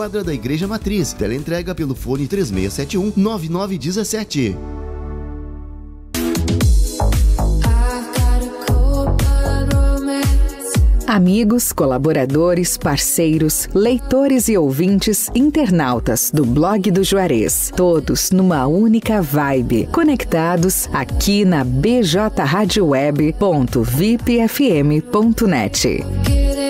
quadra da Igreja Matriz. Teleentrega pelo fone 3671 9917. Amigos, colaboradores, parceiros, leitores e ouvintes, internautas do blog do Juarez, todos numa única vibe, conectados aqui na bjradioweb.vipfm.net.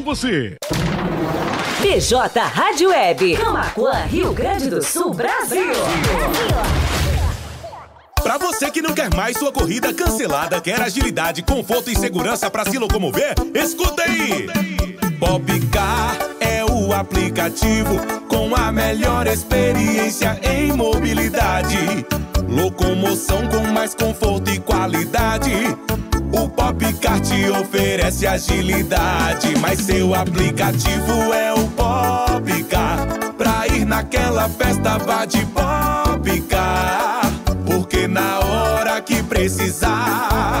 você. PJ Rádio Web, Camacuã, Rio Grande do Sul, Brasil. Pra você que não quer mais sua corrida cancelada, quer agilidade, conforto e segurança pra se locomover, escuta aí! Popcar é o aplicativo com a melhor experiência em mobilidade. Locomoção com mais conforto e qualidade. O Popcar te oferece agilidade, mas seu aplicativo é o Popcar. Pra ir naquela festa, vá de Popcar. Porque na hora que precisar,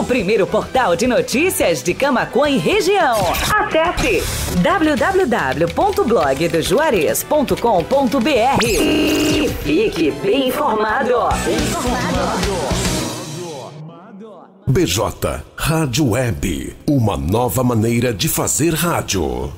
O primeiro portal de notícias de Camaquã e região. Acesse www.blogdojuarez.com.br e fique bem informado. Bem informado. BJ Rádio Web, uma nova maneira de fazer rádio.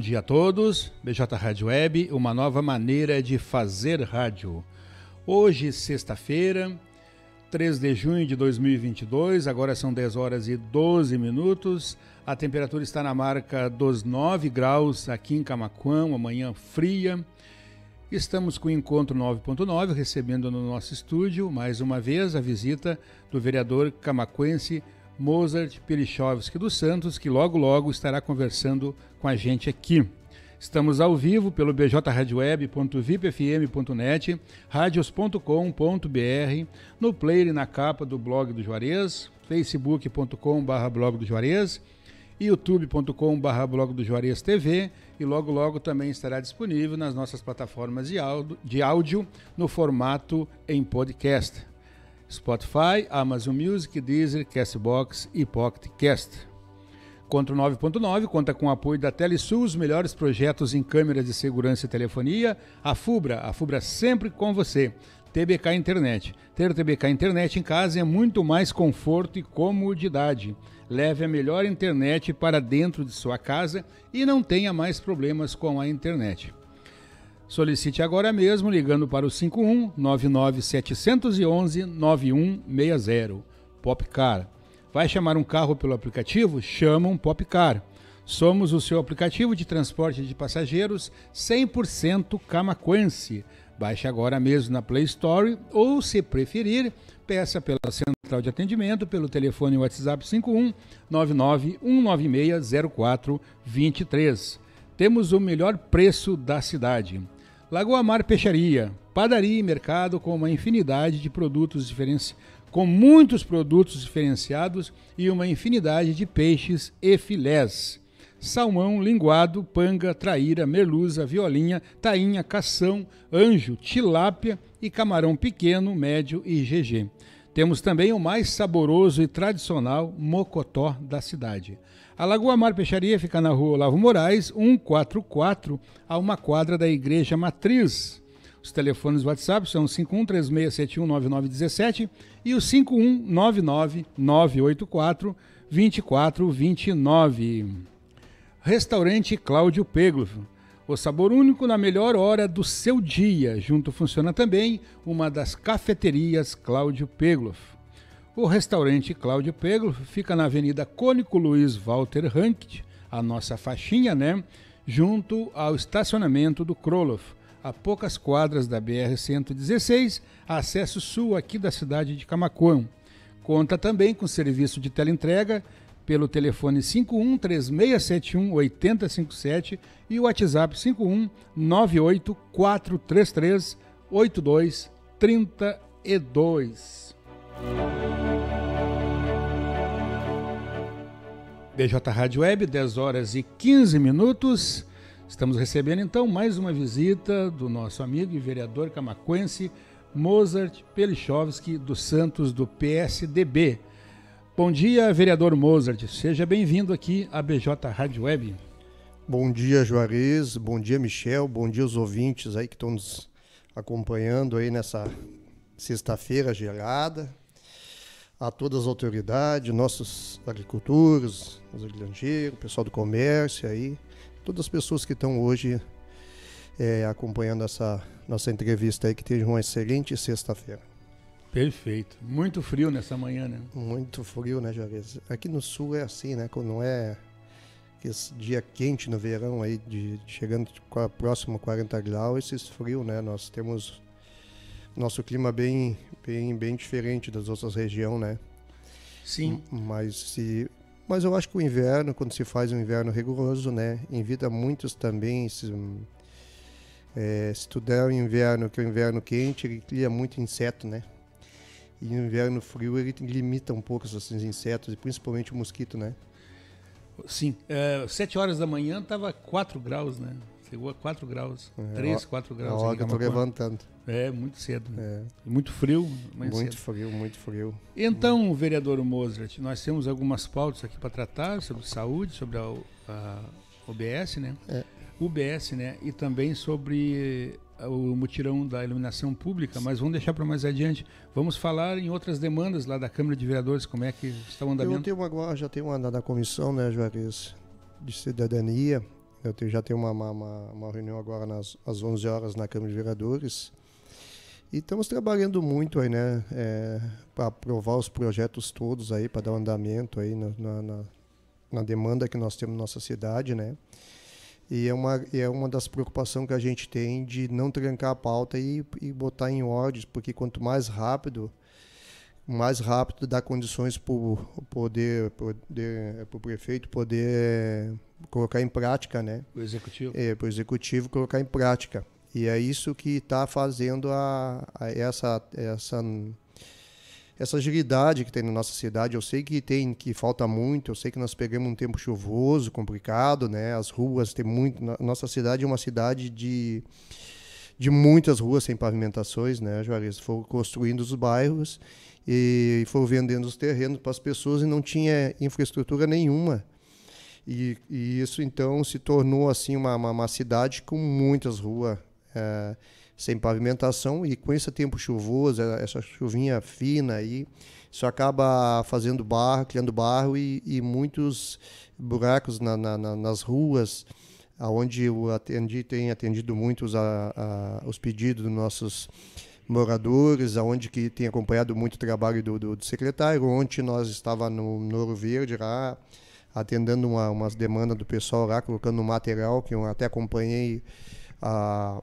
Bom dia a todos, BJ Rádio Web, uma nova maneira de fazer rádio. Hoje, sexta-feira, 3 de junho de 2022, agora são 10 horas e 12 minutos. A temperatura está na marca dos 9 graus aqui em Camacuã, uma manhã fria. Estamos com o Encontro 9.9, recebendo no nosso estúdio, mais uma vez, a visita do vereador camacuense Mozart Pilichovski dos Santos, que logo logo estará conversando com a gente aqui. Estamos ao vivo pelo bjradioweb.vipfm.net, radios.com.br, no player e na capa do blog do Juarez, facebook.com.br blog do Juarez, youtube.com.br blog do Juarez TV e logo logo também estará disponível nas nossas plataformas de áudio, de áudio no formato em podcast. Spotify, Amazon Music, Deezer, Castbox e Pocket Cast. Contra o 9.9 conta com o apoio da Telesul, os melhores projetos em câmeras de segurança e telefonia. A Fubra, a Fubra sempre com você. TBK Internet. Ter TBK Internet em casa é muito mais conforto e comodidade. Leve a melhor internet para dentro de sua casa e não tenha mais problemas com a internet. Solicite agora mesmo ligando para o 51 99 711 9160. Popcar. Vai chamar um carro pelo aplicativo? Chama um Popcar. Somos o seu aplicativo de transporte de passageiros 100% camaquense. Baixe agora mesmo na Play Store ou, se preferir, peça pela central de atendimento pelo telefone WhatsApp 51 99 196 0423. Temos o melhor preço da cidade. Lagoa Mar Peixaria, padaria e mercado com uma infinidade de produtos com muitos produtos diferenciados e uma infinidade de peixes e filés. Salmão, linguado, panga, traíra, merluza, violinha, tainha, cação, anjo, tilápia e camarão pequeno, médio e GG. Temos também o mais saboroso e tradicional mocotó da cidade. A Lagoa Mar Peixaria fica na rua Olavo Moraes, 144, a uma quadra da Igreja Matriz. Os telefones WhatsApp são 5136719917 e o 51999842429. Restaurante Cláudio Peglo. O sabor único na melhor hora do seu dia. Junto funciona também uma das cafeterias Cláudio Pegloff. O restaurante Cláudio Peglo fica na Avenida Cônico Luiz Walter Rankt, a nossa faixinha, né? Junto ao estacionamento do Kroloff, a poucas quadras da BR-116, acesso sul aqui da cidade de Camacuã. Conta também com serviço de teleentrega pelo telefone 51 3671 8057 e o WhatsApp 51 98 433 8232. BJ Rádio Web, 10 horas e 15 minutos. Estamos recebendo então mais uma visita do nosso amigo e vereador camacuense Mozart Pelichovski dos Santos do PSDB. Bom dia, vereador Mozart. Seja bem-vindo aqui à BJ Rádio Web. Bom dia, Juarez. Bom dia, Michel. Bom dia, os ouvintes aí que estão nos acompanhando aí nessa sexta-feira gelada a todas as autoridades, nossos agricultores, os granjeiros, o pessoal do comércio aí, todas as pessoas que estão hoje é, acompanhando essa nossa entrevista aí, que tenham uma excelente sexta-feira. Perfeito. Muito frio nessa manhã, né? Muito frio, né, Juarez? Aqui no sul é assim, né? Quando não é esse dia quente no verão aí, de, chegando próximo a 40 graus, esses frio, né? Nós temos nosso clima bem, bem, bem diferente das outras regiões, né? Sim. Mas se, mas eu acho que o inverno, quando se faz um inverno rigoroso, né, invita muitos também se, é, se tu der o inverno, que é o inverno quente, ele cria muito inseto, né? E no inverno frio ele limita um pouco esses insetos, e principalmente o mosquito, né? Sim. É, sete horas da manhã estava 4 graus, né? Chegou a 4 graus. 3, é, 4 graus. A hora que eu tô levantando. É, muito cedo. Né? É. Muito frio. Muito cedo. frio, muito frio. Então, vereador Mozart, nós temos algumas pautas aqui para tratar sobre saúde, sobre a, a OBS, né? É. UBS, né? E também sobre o mutirão da iluminação pública, mas vamos deixar para mais adiante. Vamos falar em outras demandas lá da Câmara de Vereadores, como é que está o andamento? Eu tenho agora, já tenho uma da comissão, né, Juarez, de cidadania, eu tenho, já tenho uma, uma, uma, reunião agora nas, às 11 horas na Câmara de Vereadores. E estamos trabalhando muito aí, né? É, para aprovar os projetos todos aí, para dar um andamento aí na, na, na, demanda que nós temos na nossa cidade, né? E é uma, é uma das preocupações que a gente tem de não trancar a pauta e, e botar em ordens, porque quanto mais rápido mais rápido dar condições para o poder, poder para o prefeito poder colocar em prática, né? O executivo. É, para o executivo colocar em prática. E é isso que está fazendo a, a, essa essa essa agilidade que tem na nossa cidade. Eu sei que tem que falta muito. Eu sei que nós pegamos um tempo chuvoso, complicado, né? As ruas tem muito. Nossa cidade é uma cidade de de muitas ruas sem pavimentações, né, Juarez? Foram construindo os bairros e foram vendendo os terrenos para as pessoas e não tinha infraestrutura nenhuma. E, e isso então se tornou assim uma, uma, uma cidade com muitas ruas é, sem pavimentação e com esse tempo chuvoso, essa chuvinha fina aí, isso acaba fazendo barro, criando barro e, e muitos buracos na, na, na, nas ruas, aonde o atendi tem atendido muitos a, a, os pedidos dos nossos moradores, aonde que tem acompanhado muito o trabalho do, do, do secretário. Ontem nós estava no Noro Verde lá, atendendo uma, umas demandas do pessoal lá, colocando material que eu até acompanhei a,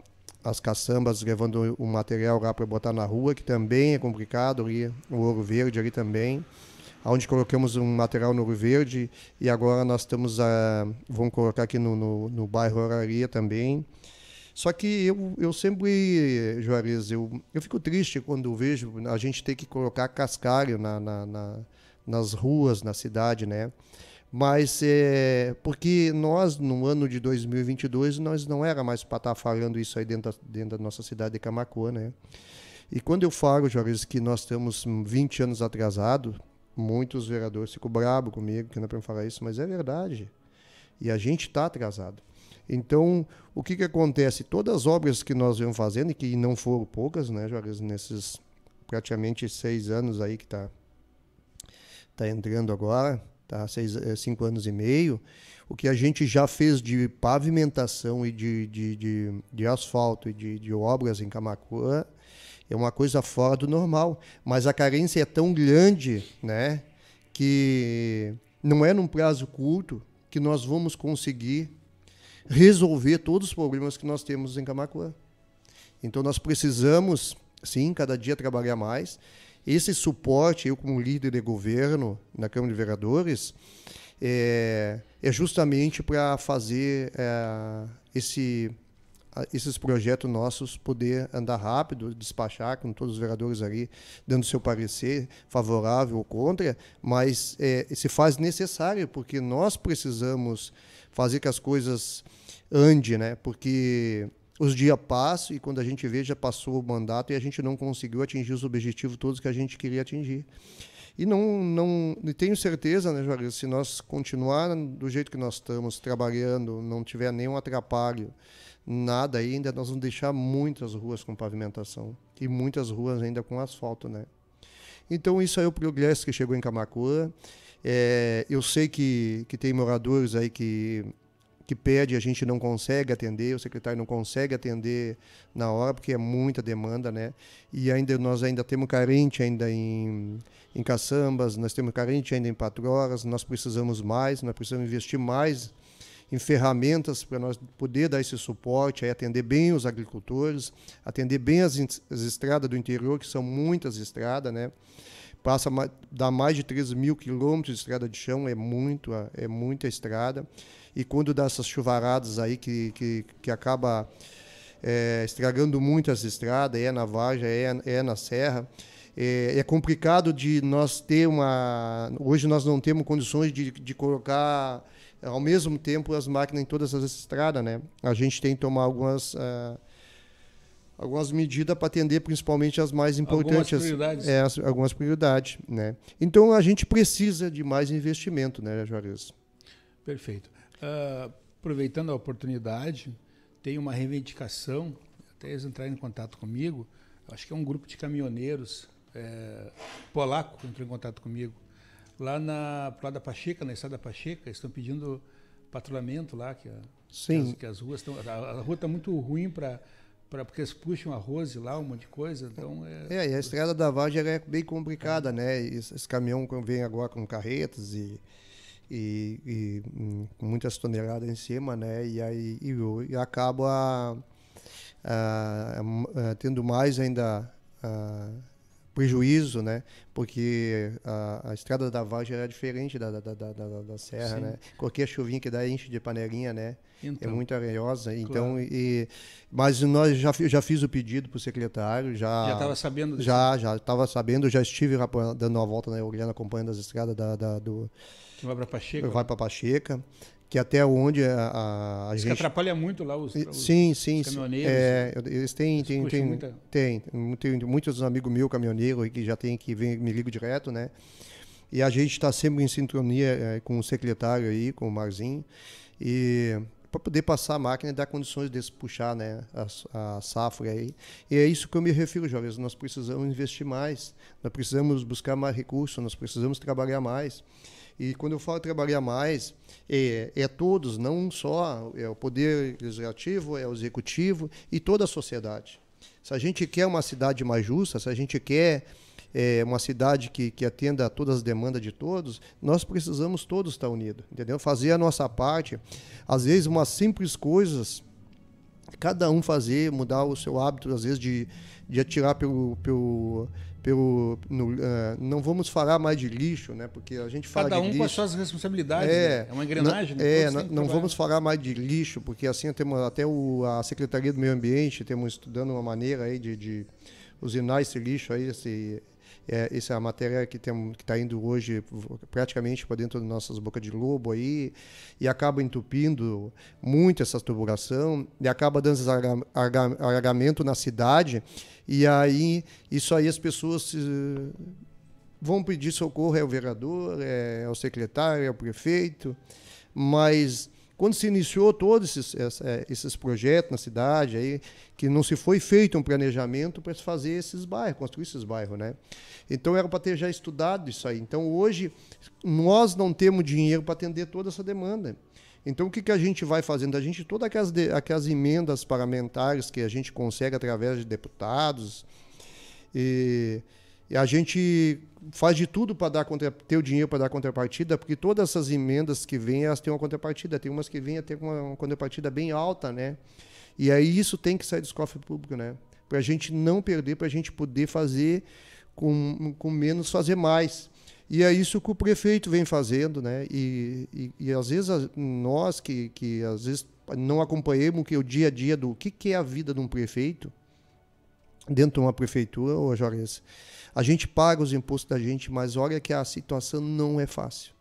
as caçambas levando o material lá para botar na rua, que também é complicado ali, o Ouro Verde ali também, onde colocamos um material no Ouro Verde e agora nós estamos a, vamos colocar aqui no, no, no bairro Oraria também. Só que eu, eu sempre, Juarez, eu, eu fico triste quando vejo a gente ter que colocar cascalho na, na, na nas ruas, na cidade, né? Mas é, porque nós, no ano de 2022, nós não era mais para estar falando isso aí dentro da, dentro da nossa cidade de Camacuã, né? E quando eu falo, Jorge, que nós estamos 20 anos atrasados, muitos vereadores ficam bravos comigo, que não é para falar isso, mas é verdade. E a gente está atrasado. Então, o que, que acontece? Todas as obras que nós vamos fazendo, e que não foram poucas, né, Jorge, nesses praticamente seis anos aí que está tá entrando agora, tá? Seis, eh, cinco anos e meio, o que a gente já fez de pavimentação e de, de, de, de asfalto e de, de obras em Camacuã é uma coisa fora do normal. Mas a carência é tão grande né, que não é num prazo curto que nós vamos conseguir resolver todos os problemas que nós temos em Camacuã. Então nós precisamos, sim, cada dia trabalhar mais esse suporte, eu como líder de governo na Câmara de Vereadores, é, é justamente para fazer é, esse, esses projetos nossos poder andar rápido, despachar com todos os vereadores ali, dando seu parecer favorável ou contra, mas é, se faz necessário, porque nós precisamos fazer que as coisas andem, né? porque os dias passam e quando a gente vê, já passou o mandato e a gente não conseguiu atingir os objetivos todos que a gente queria atingir. E não, não e tenho certeza, né, Juarez, se nós continuar do jeito que nós estamos, trabalhando, não tiver nenhum atrapalho, nada ainda, nós vamos deixar muitas ruas com pavimentação e muitas ruas ainda com asfalto, né? Então, isso aí é o progresso que chegou em Camacuã. É, eu sei que, que tem moradores aí que que pede, a gente não consegue atender, o secretário não consegue atender na hora, porque é muita demanda, né? E ainda nós ainda temos carente ainda em, em caçambas, nós temos carente ainda em patroas, nós precisamos mais, nós precisamos investir mais em ferramentas para nós poder dar esse suporte, aí atender bem os agricultores, atender bem as, as estradas do interior, que são muitas estradas, né? Passa dá mais de 13 mil quilômetros de estrada de chão, é muito, é muita estrada e quando dá essas chuvaradas aí que, que, que acaba é, estragando muito as estradas, é na Varja, é, é na Serra, é, é, complicado de nós ter uma... Hoje nós não temos condições de, de colocar ao mesmo tempo as máquinas em todas as estradas, né? A gente tem que tomar algumas... Uh, algumas medidas para atender principalmente as mais importantes. Algumas prioridades. É, as, algumas prioridades, né? Então a gente precisa de mais investimento, né, Juarez? Perfeito. Uh, aproveitando a oportunidade, tem uma reivindicação, até eles entraram em contato comigo, acho que é um grupo de caminhoneiros é, polaco entrou em contato comigo, lá na lá da Pacheca, na estrada Pacheca, estão pedindo patrulhamento lá, que, a, Sim. Que, as, ruas estão. A, rua está muito ruim para para porque eles puxam arroz lá, um monte de coisa. Então é... é, e a estrada da Vargem é bem complicada, é. né? Esse, esse caminhão vem agora com carretas e e, e hum, muitas toneladas em cima, né? E aí e, e acaba tendo mais ainda prejuízo, né? Porque a, a, estrada da Vargem era diferente da, da, da, da, da serra, Sim. né? Qualquer chuvinha que dá enche de panelinha, né? É então, é muito areosa. Claro. Então, e, mas nós já, já fiz o pedido para o secretário, já. Já estava sabendo. Disso. Já, já estava sabendo, já estive dando uma volta na Eugênia acompanhando as estradas da, da do que vai para Pacheca. Vai para Pacheca, que até onde a, a, a Isso gente... atrapalha muito lá os, os sim, sim, os caminhoneiros. É, eles têm, têm, têm, muita... tem, tem, muitos amigos meus caminhoneiros que já tem que vir, me ligo direto, né? E a gente está sempre em sintonia é, com o secretário aí, com o Marzinho, e para poder passar a máquina e dar condições de puxar né, a, a, safra aí. E é isso que eu me refiro, jovens. Nós precisamos investir mais, nós precisamos buscar mais recursos, nós precisamos trabalhar mais. E quando eu falo trabalhar mais, é, é todos, não só é o poder legislativo, é o executivo e toda a sociedade. Se a gente quer uma cidade mais justa, se a gente quer é, uma cidade que, que atenda a todas as demandas de todos, nós precisamos todos estar unidos, entendeu? Fazer a nossa parte. Às vezes, umas simples coisas cada um fazer, mudar o seu hábito, às vezes, de, de atirar pelo. pelo pelo, no, uh, não vamos falar mais de lixo, né? Porque a gente fala Cada um de lixo. com as suas responsabilidades. É, né? é uma engrenagem. Não, né? é, não, não vamos falar mais de lixo, porque assim temos até o, a Secretaria do Meio Ambiente temos estudando uma maneira aí de, de usinar esse lixo aí, esse, é, essa é a matéria que está indo hoje praticamente para dentro das nossas bocas de lobo aí, e acaba entupindo muito essa tubulação, e acaba dando alagamento na cidade, e aí isso aí as pessoas vão pedir socorro é o vereador, é, é o secretário, é o prefeito, mas quando se iniciou todos esses, é, esses projetos na cidade, aí, que não se foi feito um planejamento para se fazer esses bairros, construir esses bairros, né? Então era para ter já estudado isso aí. Então hoje nós não temos dinheiro para atender toda essa demanda. Então o que, que a gente vai fazendo? A gente todas aquelas, aquelas emendas parlamentares que a gente consegue através de deputados e e a gente faz de tudo para dar contra, ter o dinheiro para dar contrapartida, porque todas essas emendas que vêm, elas têm uma contrapartida. Tem umas que vêm até com uma, uma contrapartida bem alta, né? E aí isso tem que sair do cofre público, né? Para a gente não perder, para a gente poder fazer com, com menos, fazer mais. E é isso que o prefeito vem fazendo, né? E, e, e às vezes nós que, que às vezes não acompanhamos que o dia a dia do que, que é a vida de um prefeito dentro de uma prefeitura, ô Jorge, a gente paga os impostos da gente, mas olha que a situação não é fácil.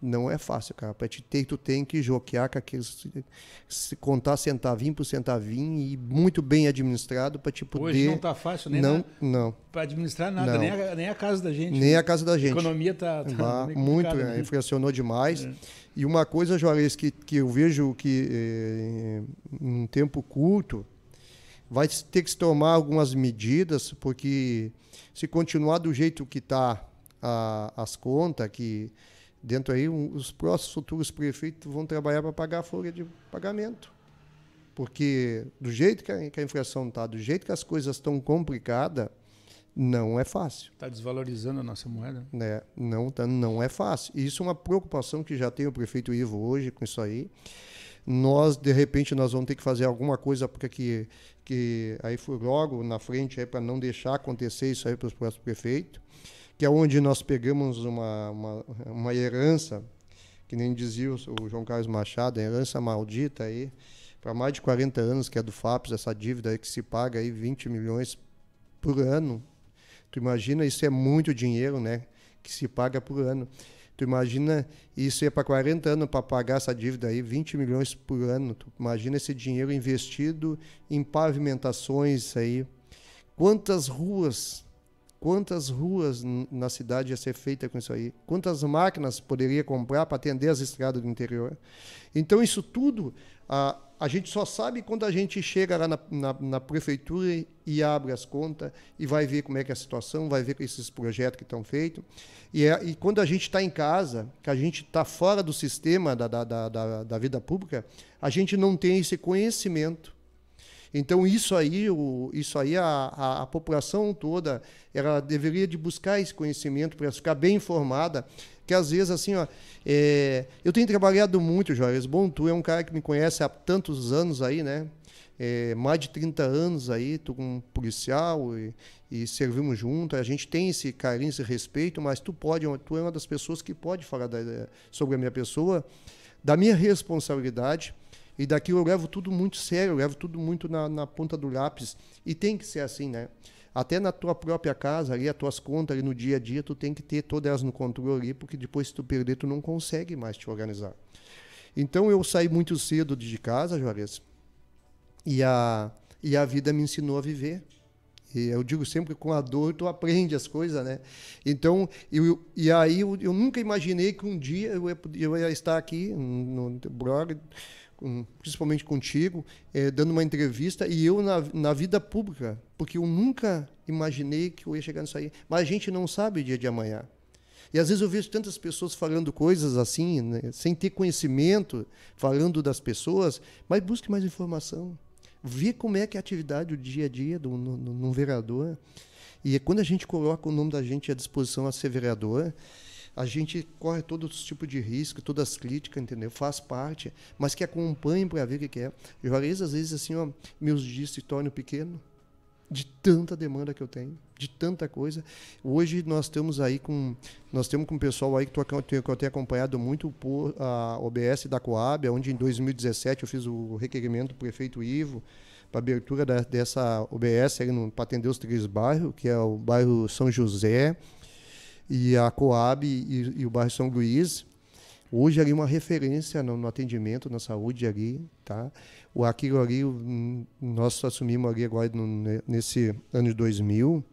Não é fácil, cara. Para te ter, tu tem que joquear com aqueles. Se contar centavinho por centavinho e muito bem administrado para te poder. Hoje não está fácil nem não, não. para administrar nada, nem a, nem a, casa da gente. Nem né? a casa da gente. A economia está tá, tá muito, né? inflacionou demais. É. E uma coisa, Juarez, que, que eu vejo que eh, em um tempo curto vai ter que se tomar algumas medidas, porque se continuar do jeito que está as contas, que dentro aí um, os próximos futuros prefeitos vão trabalhar para pagar a folha de pagamento. Porque do jeito que a, que a inflação está, do jeito que as coisas estão complicadas, não é fácil. Está desvalorizando a nossa moeda? É, não, tá, não é fácil. E isso é uma preocupação que já tem o prefeito Ivo hoje com isso aí. Nós, de repente, nós vamos ter que fazer alguma coisa porque que, que aí foi logo na frente para não deixar acontecer isso aí para os próximos prefeitos, que é onde nós pegamos uma, uma, uma herança, que nem dizia o João Carlos Machado, a herança maldita aí, para mais de 40 anos, que é do FAPS, essa dívida aí que se paga aí 20 milhões por ano. Tu imagina, isso é muito dinheiro, né? Que se paga por ano. Tu imagina isso é para 40 anos para pagar essa dívida aí, 20 milhões por ano. Tu imagina esse dinheiro investido em pavimentações aí. Quantas ruas, quantas ruas na cidade ia ser feita com isso aí? Quantas máquinas poderia comprar para atender as estradas do interior? Então isso tudo a, a gente só sabe quando a gente chega lá na, na, na, prefeitura e, abre as contas e vai ver como é que é a situação, vai ver esses projetos que estão feitos. E, é, e quando a gente está em casa, que a gente está fora do sistema da, da, da, da, vida pública, a gente não tem esse conhecimento. Então isso aí, o, isso aí a, a, a, população toda, ela deveria de buscar esse conhecimento para ficar bem informada, que às vezes assim, ó, é, eu tenho trabalhado muito, Jorge. Bom, tu é um cara que me conhece há tantos anos aí, né? É, mais de 30 anos aí, tu como policial e, e servimos junto. A gente tem esse carinho, esse respeito, mas tu pode, tu é uma das pessoas que pode falar da, sobre a minha pessoa, da minha responsabilidade. E daqui eu levo tudo muito sério, eu levo tudo muito na, na ponta do lápis. E tem que ser assim, né? Até na tua própria casa, ali, as tuas contas ali no dia a dia, tu tem que ter todas elas no controle ali, porque depois se tu perder, tu não consegue mais te organizar. Então eu saí muito cedo de casa, Juarez, e a, e a vida me ensinou a viver. E eu digo sempre que com a dor tu aprende as coisas, né? Então, eu, e aí eu, eu nunca imaginei que um dia eu ia, eu ia estar aqui no, no blog, principalmente contigo, é, dando uma entrevista e eu na, na vida pública, porque eu nunca imaginei que eu ia chegar nisso aí. Mas a gente não sabe o dia de amanhã. E às vezes eu vejo tantas pessoas falando coisas assim, né, sem ter conhecimento, falando das pessoas, mas busque mais informação ver como é que é a atividade, o dia a dia de um vereador. E quando a gente coloca o nome da gente à disposição a ser vereador, A gente corre todos os tipos de risco, todas as críticas, entendeu? Faz parte, mas que acompanhe para ver o que é. Juarez, às vezes, assim, ó, meus dias se tornam pequenos de tanta demanda que eu tenho, de tanta coisa. Hoje nós estamos aí com nós temos com um pessoal aí que, tô, que eu tenho acompanhado muito por a OBS da Coab, onde em 2017 eu fiz o requerimento do prefeito Ivo para abertura da, dessa OBS para atender os três bairros, que é o bairro São José e a Coab e, e o bairro São Luís. Hoje ali uma referência no, no, atendimento, na saúde ali, tá? O aquilo ali, nós assumimos ali agora no, nesse ano de 2000,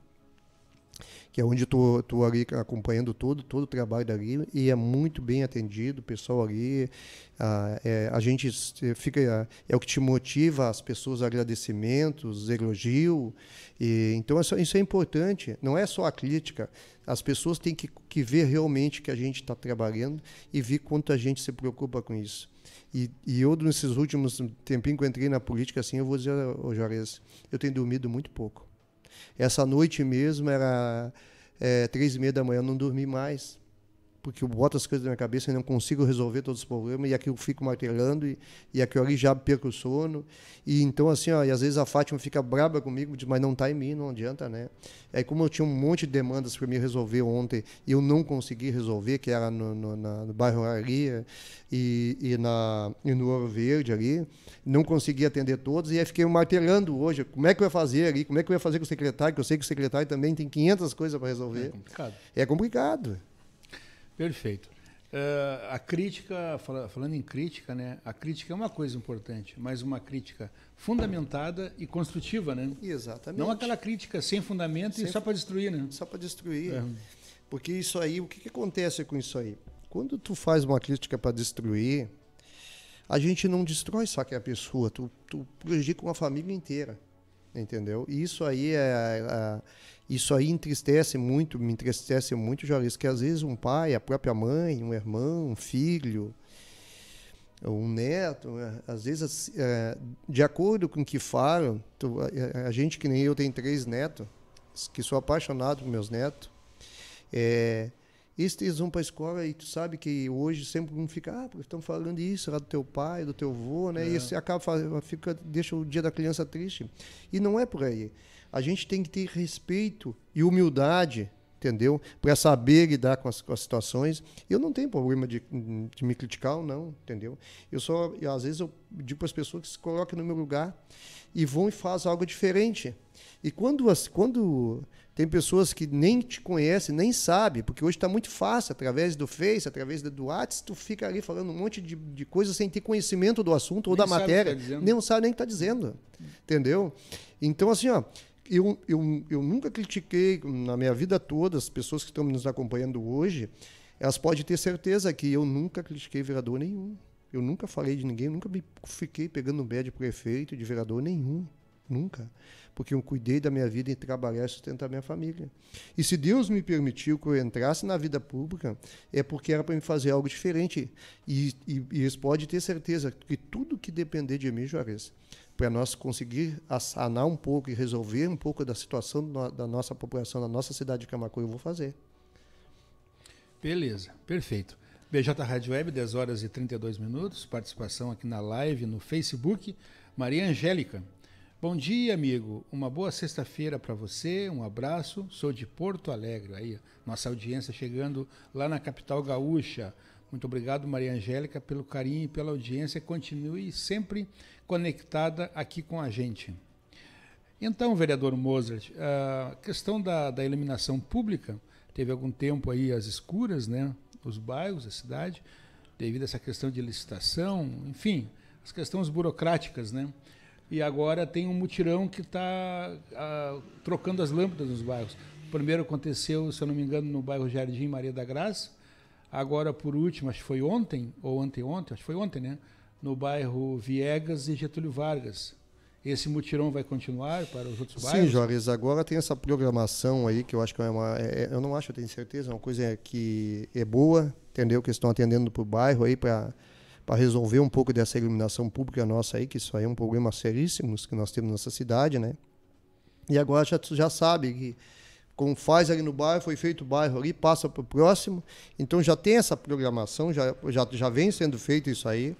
que é onde estou ali acompanhando todo, todo o trabalho dali, e é muito bem atendido, o pessoal ali, a, é, a gente fica, é, é o que te motiva, as pessoas agradecimentos, elogio, e, então isso, isso, é importante, não é só a crítica, as pessoas têm que, que ver realmente que a gente está trabalhando e ver quanto a gente se preocupa com isso. E, e eu, nesses últimos tempinhos que eu entrei na política, assim, eu vou dizer, ô Juarez, eu tenho dormido muito pouco. Essa noite mesmo era é, três e meia da manhã, eu não dormi mais porque eu boto as coisas na minha cabeça e não consigo resolver todos os problemas, e aqui eu fico martelando, e, e aqui ali já perco o sono. E então, assim, ó, e às vezes a Fátima fica braba comigo, diz, mas não está em mim, não adianta, né? Aí, como eu tinha um monte de demandas para me resolver ontem, e eu não consegui resolver, que era no, no, na, no bairro Aria e, e, na, e no Ouro Verde ali, não consegui atender todos, e aí fiquei martelando hoje, como é que eu ia fazer ali, como é que eu ia fazer com o secretário, que eu sei que o secretário também tem 500 coisas para resolver. É complicado. É complicado. Perfeito. Uh, a crítica, fala, falando em crítica, né? A crítica é uma coisa importante, mas uma crítica fundamentada e construtiva, né? Exatamente. Não aquela crítica sem fundamento sem e só para destruir, né? Só para destruir. É. Porque isso aí, o que, que acontece com isso aí? Quando tu faz uma crítica para destruir, a gente não destrói só que a pessoa, tu, tu prejudica uma família inteira, entendeu? E isso aí é, é isso aí entristece muito, me entristece muito, Joris, que às vezes um pai, a própria mãe, um irmão, um filho, um neto, né, às vezes, é, de acordo com o que falam, a, gente que nem eu tem três netos, que sou apaixonado por meus netos, é, eles vão para a escola e tu sabe que hoje sempre um fica, ah, porque estão falando isso lá do teu pai, do teu avô, né? É. E você acaba fica, deixa o dia da criança triste. E não é por aí a gente tem que ter respeito e humildade, entendeu? Para saber lidar com as, com as, situações. Eu não tenho problema de, de me criticar ou não, entendeu? Eu só, às vezes, eu digo para as pessoas que se coloquem no meu lugar e vão e fazem algo diferente. E quando, quando tem pessoas que nem te conhecem, nem sabem, porque hoje está muito fácil, através do Face, através do WhatsApp, tu fica ali falando um monte de, de coisas sem ter conhecimento do assunto ou nem da matéria. Tá nem sabe nem o que está dizendo. Entendeu? Então, assim, ó, eu, eu, eu nunca critiquei na minha vida toda as pessoas que estão nos acompanhando hoje. Elas podem ter certeza que eu nunca critiquei vereador nenhum. Eu nunca falei de ninguém, nunca me fiquei pegando pé de prefeito, de vereador nenhum. Nunca. Porque eu cuidei da minha vida em trabalhar e sustentar minha família. E se Deus me permitiu que eu entrasse na vida pública, é porque era para me fazer algo diferente. E, e, e eles podem ter certeza que tudo que depender de mim, Juarez, para nós conseguir sanar um pouco e resolver um pouco da situação da nossa população, da nossa cidade de Camacuã, eu vou fazer. Beleza, perfeito. BJ Rádio Web, 10 horas e 32 minutos, participação aqui na live no Facebook. Maria Angélica. Bom dia, amigo. Uma boa sexta-feira para você. Um abraço. Sou de Porto Alegre. Aí, nossa audiência chegando lá na capital gaúcha. Muito obrigado, Maria Angélica, pelo carinho e pela audiência. Continue sempre conectada aqui com a gente. Então, vereador Mozart, a questão da, da iluminação pública teve algum tempo aí as escuras, né? Os bairros, a cidade, devido a essa questão de licitação, enfim, as questões burocráticas, né? E agora tem um mutirão que está trocando as lâmpadas nos bairros. Primeiro aconteceu, se eu não me engano, no bairro Jardim Maria da Graça. Agora, por último, acho que foi ontem, ou anteontem, acho que foi ontem, né? No bairro Viegas e Getúlio Vargas. Esse mutirão vai continuar para os outros bairros? Sim, Jorge, agora tem essa programação aí que eu acho que é uma. É, é, eu não acho, eu tenho certeza, é uma coisa que é boa, entendeu? Que estão atendendo para o bairro aí para para resolver um pouco dessa iluminação pública nossa aí, que isso aí é um problema seríssimo que nós temos nessa cidade, né? E agora já já sabe que como faz ali no bairro, foi feito o bairro ali, passa para o próximo. Então já tem essa programação, já, já, já vem sendo feito isso aí.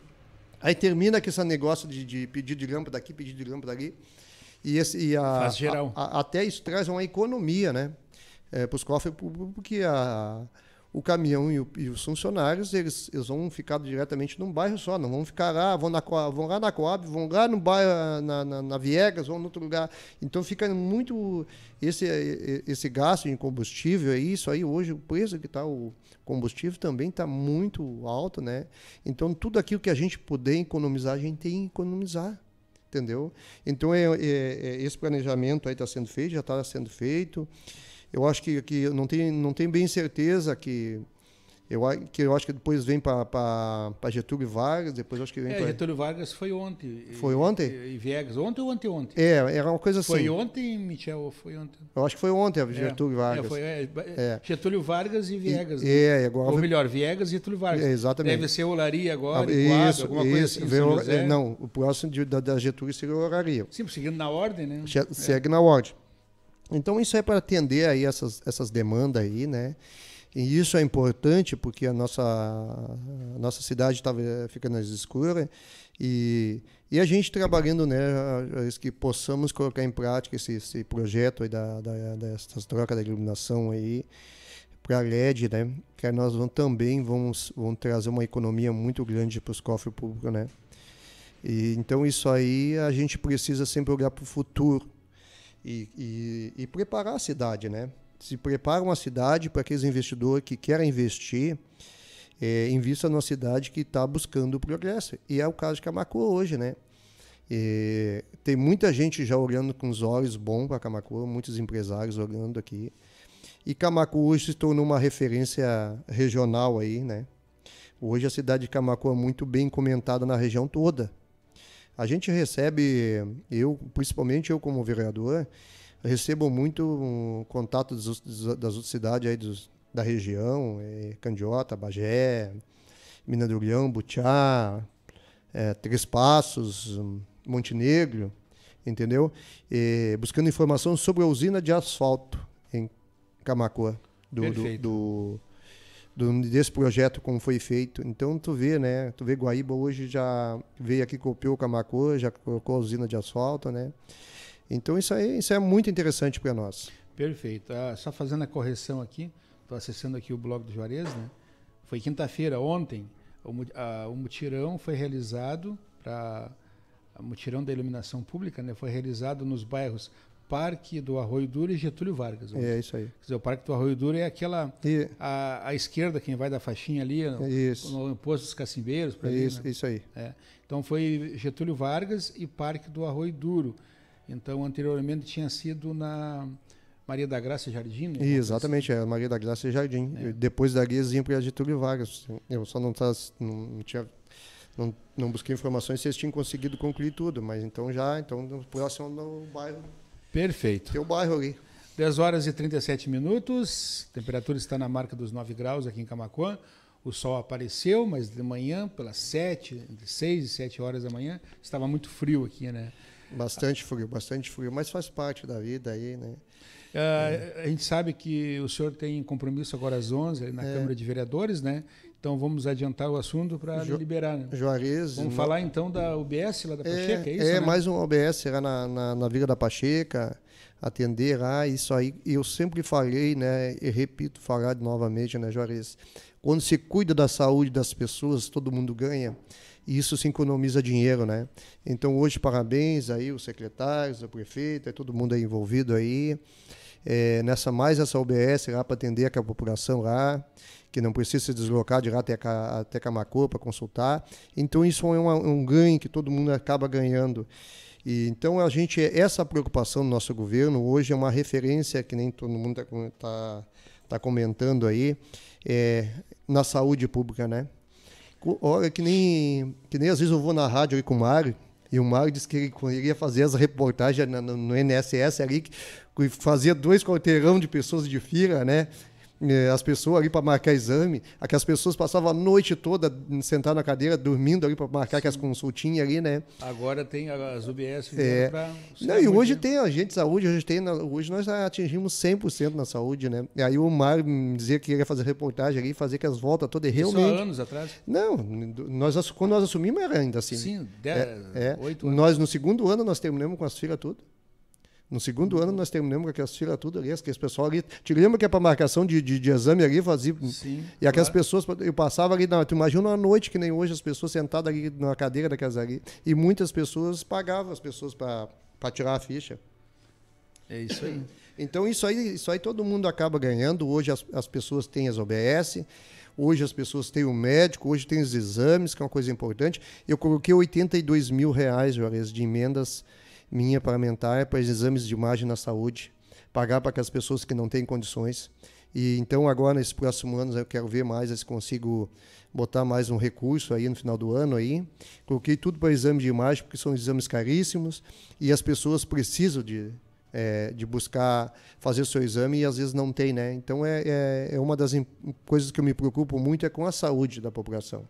Aí termina com esse negócio de, de pedir de lâmpada daqui, pedir de lâmpada dali. E, esse, e a, Faz geral. A, a, até isso traz uma economia, né? É, para os cofres porque a, o caminhão e, o, e, os funcionários eles, eles vão ficar diretamente num bairro só, não vão ficar lá, vão, na, vão lá na Coab, vão lá no bairro, na, na, na Viegas, vão em outro lugar. Então fica muito esse, esse gasto em combustível, é isso aí hoje, o preço que está o combustível também está muito alto, né? Então tudo aquilo que a gente puder economizar, a gente tem que economizar entendeu? Então é, é, é esse planejamento aí está sendo feito, já está sendo feito. Eu acho que, que não, tem, não tem bem certeza que eu, que eu acho que depois vem para Getúlio Vargas, depois acho que vem é, para. Getúlio Vargas foi ontem. Foi ontem? E, e Viegas, ontem ou anteontem? É, era uma coisa assim. Foi ontem, Michel, foi ontem? Eu acho que foi ontem a Getúlio é, Vargas. É, foi, é, Getúlio Vargas e Viegas. E, né? É, agora. Ou melhor, Viegas e Getúlio Vargas. exatamente. Deve ser Olaria agora, ah, isso, alguma isso, coisa assim. É, não, o próximo de, da, da Getúlio seria Olaria. Sim, seguindo na ordem, né? Segue na ordem. Então isso é para atender aí essas, essas demandas aí, né? E isso é importante porque a nossa, a nossa cidade estava ficando escura e, e a gente trabalhando né, que possamos colocar em prática esse, esse projeto aí da, da, dessas trocas da iluminação aí para LED, né? Que nós vamos, também vamos, vamos trazer uma economia muito grande para os cofres públicos, né? E, então isso aí a gente precisa sempre olhar para o futuro e, e, e preparar a cidade, né? se prepara uma cidade para aqueles investidores que querem investir, é, invista numa cidade que está buscando progresso. E é o caso de Camacuã hoje, né? E tem muita gente já olhando com os olhos bons para Camacuã, muitos empresários olhando aqui. E Camacuã hoje se tornou uma referência regional aí, né? Hoje a cidade de Camacuã é muito bem comentada na região toda. A gente recebe, eu, principalmente eu como vereador, recebo muito contato das, das outras cidades aí dos, da região, é, Candiota, Bagé, Minas do Leão, Butiá, é, Três Passos, Montenegro, entendeu? E, buscando informação sobre a usina de asfalto em Camacoa, do, do, do, do, desse projeto, como foi feito. Então, tu vê, né? Tu vê Guaíba hoje já veio aqui, copiou Camacoa, já colocou a usina de asfalto, né? Então isso aí isso é muito interessante para nós. Perfeito. Ah, só fazendo a correção aqui, estou acessando aqui o blog do Juarez, né? Foi quinta-feira, ontem, o, a, o mutirão foi realizado para o mutirão da iluminação pública, né? Foi realizado nos bairros Parque do Arroio Duro e Getúlio Vargas. É isso aí. Quer dizer, o Parque do Arroio Duro é aquela e... a, a esquerda quem vai da faixinha ali no, isso. no posto dos Cacimbeiros para isso, né? isso aí. É. Então foi Getúlio Vargas e Parque do Arroio Duro. Então, anteriormente tinha sido na Maria da Graça Jardim. Né? Exatamente, é Maria da Graça Jardim. É. Depois da Guiazinha para Getúlio Vargas. Eu só não, tá, não, não tinha não, não, busquei informações se eles tinham conseguido concluir tudo, mas então já, então próximo do bairro. Perfeito. Tem o bairro ali. 10 horas e 37 minutos, a temperatura está na marca dos 9 graus aqui em Camacuã. O sol apareceu, mas de manhã, pelas 7, entre 6 e 7 horas da manhã, estava muito frio aqui, né? Bastante frio, bastante frio, mas faz parte da vida aí, né? Uh, a gente sabe que o senhor tem compromisso agora às 11 na é. Câmara de Vereadores, né? Então vamos adiantar o assunto para liberar. Né? Juarez. Vamos falar então da UBS lá da Pacheca, é, é isso? É, né? mais um UBS lá na, na, na Vila da Pacheca, atender lá, isso aí. Eu sempre falei, né? E repito, falar novamente, né, Juarez? Quando se cuida da saúde das pessoas, todo mundo ganha e isso se economiza dinheiro, né? Então hoje parabéns aí os secretários, o prefeito, é todo mundo aí envolvido aí é, nessa mais essa OBS lá para atender a população lá que não precisa se deslocar de lá até, até Camacô para consultar. Então isso é um, ganho que todo mundo acaba ganhando. E, então a gente essa preocupação do nosso governo hoje é uma referência que nem todo mundo está tá, tá comentando aí é, na saúde pública, né? Olha, que nem, que nem às vezes eu vou na rádio aí com o Mário, e o Mário disse que ele, ele ia fazer essa reportagem no, no, no NSS ali, que fazia dois quarteirão de pessoas de fila, né? É, as pessoas ali para marcar exame, aquelas pessoas passavam a noite toda sentadas na cadeira, dormindo ali para marcar aquelas consultinhas ali, né? Agora tem as UBS é. para. Não, e hoje tem a gente de saúde, hoje, tem, hoje nós atingimos 100% na saúde, né? E aí o Mário dizia que ia fazer reportagem ali, fazer que as voltas todas realmente. Isso há anos atrás? Não, nós, quando nós assumimos era ainda assim. Sim, 10, é, é. 8 anos. Nós, no segundo ano, nós terminamos com as filas tudo. No segundo ano, nós terminamos com aquelas filas tudo ali, aqueles pessoal ali. Te lembra que é para marcação de, de, de, exame ali, fazia. Sim, e aquelas claro. pessoas, eu passava ali, não, tu imagina uma noite que nem hoje, as pessoas sentadas ali na cadeira daquelas ali. E muitas pessoas pagavam as pessoas para tirar a ficha. É isso aí. Então, isso aí, isso aí todo mundo acaba ganhando. Hoje as, as pessoas têm as OBS. Hoje as pessoas têm o médico, hoje tem os exames, que é uma coisa importante. Eu coloquei 82 mil reais, Juarez, de emendas minha parlamentar para os exames de imagem na saúde, pagar para aquelas pessoas que não têm condições. E então agora nesses próximos anos eu quero ver mais se consigo botar mais um recurso aí no final do ano aí. Coloquei tudo para exame de imagem porque são exames caríssimos e as pessoas precisam de é, de buscar fazer o seu exame e às vezes não tem, né? Então é, é, é uma das coisas que eu me preocupo muito é com a saúde da população.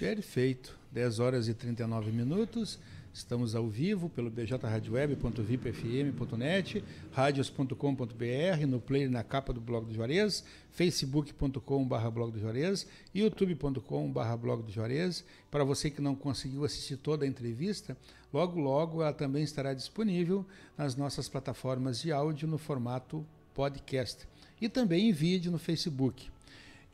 Perfeito. 10 horas e 39 minutos. Estamos ao vivo pelo bjradioweb.vipfm.net, radios.com.br, no player na capa do Blog do Juarez, facebook.com.br blog do Juarez, youtube.com.br blog do Juarez. Para você que não conseguiu assistir toda a entrevista, logo logo ela também estará disponível nas nossas plataformas de áudio no formato podcast e também em vídeo no Facebook.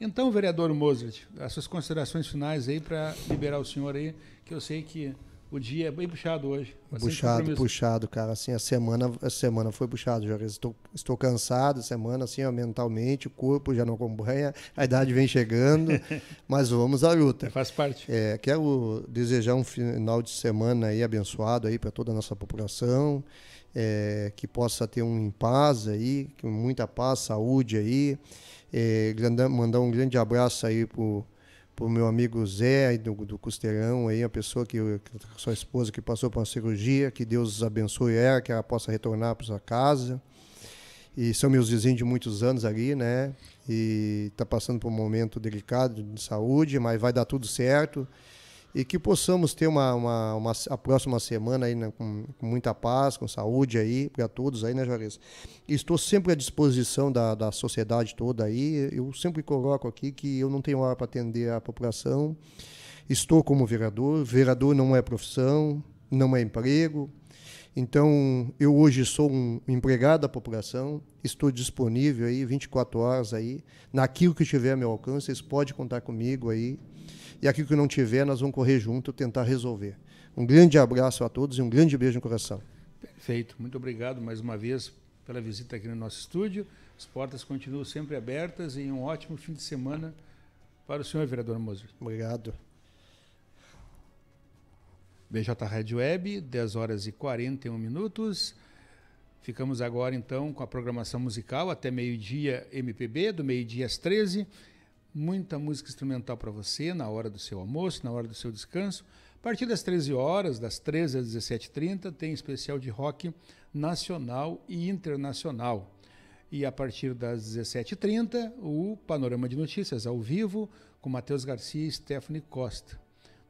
Então, vereador Mozart, as suas considerações finais aí para liberar o senhor aí, que eu sei que o dia é bem puxado hoje. Puxado, puxado, cara. Assim, a semana, a semana foi puxado. Já estou, estou cansado, semana assim, ó, mentalmente, o corpo já não acompanha, a idade vem chegando, mas vamos à luta. É, faz parte. É, quero desejar um final de semana aí abençoado aí para toda a nossa população, é, que possa ter um em paz aí, muita paz, saúde aí. É, mandar um grande abraço aí pro para o meu amigo Zé do, do Costeirão, aí, a pessoa que, que sua esposa que passou por uma cirurgia, que Deus abençoe ela, que ela possa retornar para sua casa. E são meus vizinhos de muitos anos ali, né? E está passando por um momento delicado de saúde, mas vai dar tudo certo e que possamos ter uma, uma, uma a próxima semana aí né, com, com, muita paz, com saúde aí para todos aí, né, Juarez? Estou sempre à disposição da, da sociedade toda aí. Eu sempre coloco aqui que eu não tenho hora para atender a população. Estou como vereador. Vereador não é profissão, não é emprego. Então, eu hoje sou um empregado da população, estou disponível aí 24 horas aí, naquilo que tiver a meu alcance, vocês podem contar comigo aí. E aquilo que não tiver, nós vamos correr junto, tentar resolver. Um grande abraço a todos e um grande beijo no coração. Perfeito. Muito obrigado mais uma vez pela visita aqui no nosso estúdio. As portas continuam sempre abertas e um ótimo fim de semana para o senhor, vereador Moser. Obrigado. BJ Rádio Web, 10 horas e 41 minutos. Ficamos agora então com a programação musical até meio-dia MPB, do meio-dia às 13 muita música instrumental para você na hora do seu almoço, na hora do seu descanso. A partir das 13 horas, das 13 às 17h30, tem especial de rock nacional e internacional. E a partir das 17h30, o Panorama de Notícias ao vivo com Matheus Garcia e Stephanie Costa.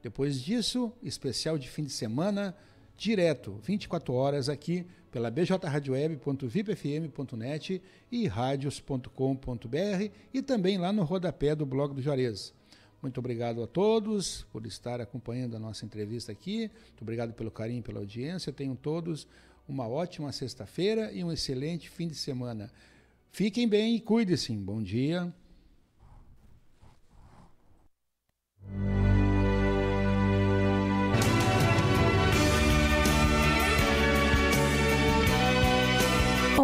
Depois disso, especial de fim de semana, direto, 24 horas aqui pela bjradioweb.vipfm.net e radios.com.br e também lá no rodapé do blog do Juarez. Muito obrigado a todos por estar acompanhando a nossa entrevista aqui. Muito obrigado pelo carinho, pela audiência. Tenham todos uma ótima sexta-feira e um excelente fim de semana. Fiquem bem e cuidem-se. Bom dia.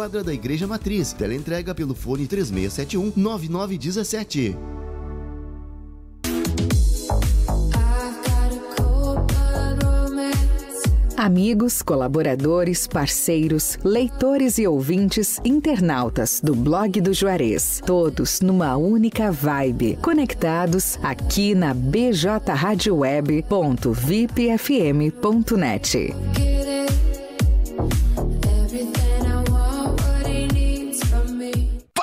quadra da Igreja Matriz. Teleentrega pelo fone 3671 9917. Amigos, colaboradores, parceiros, leitores e ouvintes, internautas do blog do Juarez, todos numa única vibe, conectados aqui na bjradioweb.vipfm.net.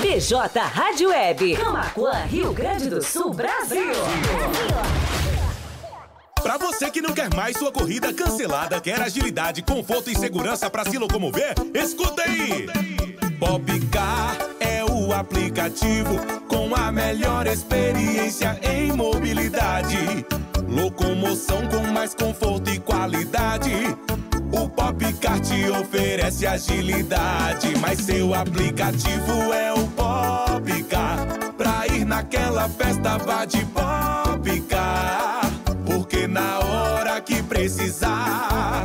BJ Rádio Web, Camacuã, Rio Grande do Sul, Brasil. Pra você que não quer mais sua corrida cancelada, quer agilidade, conforto e segurança para se locomover, escuta aí! Popcar é o aplicativo com a melhor experiência em mobilidade. Locomoção com mais conforto e qualidade. O Popcar te oferece agilidade, mas seu aplicativo é o Popcar. Pra ir naquela festa, vá de Popcar. Porque na hora que precisar,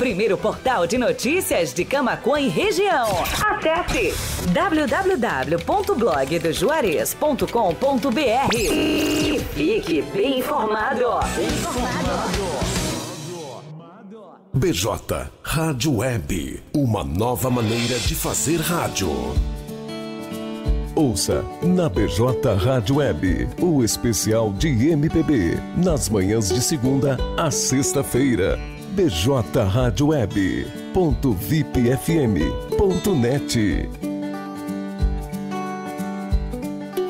Primeiro portal de notícias de Camaquã e região. Acesse www.blogdojuarez.com.br e fique bem informado. Bem informado. BJ Rádio Web, uma nova maneira de fazer rádio. Ouça na BJ Rádio Web o especial de MPB nas manhãs de segunda a sexta-feira. BJ Rádio Web.vipfm.net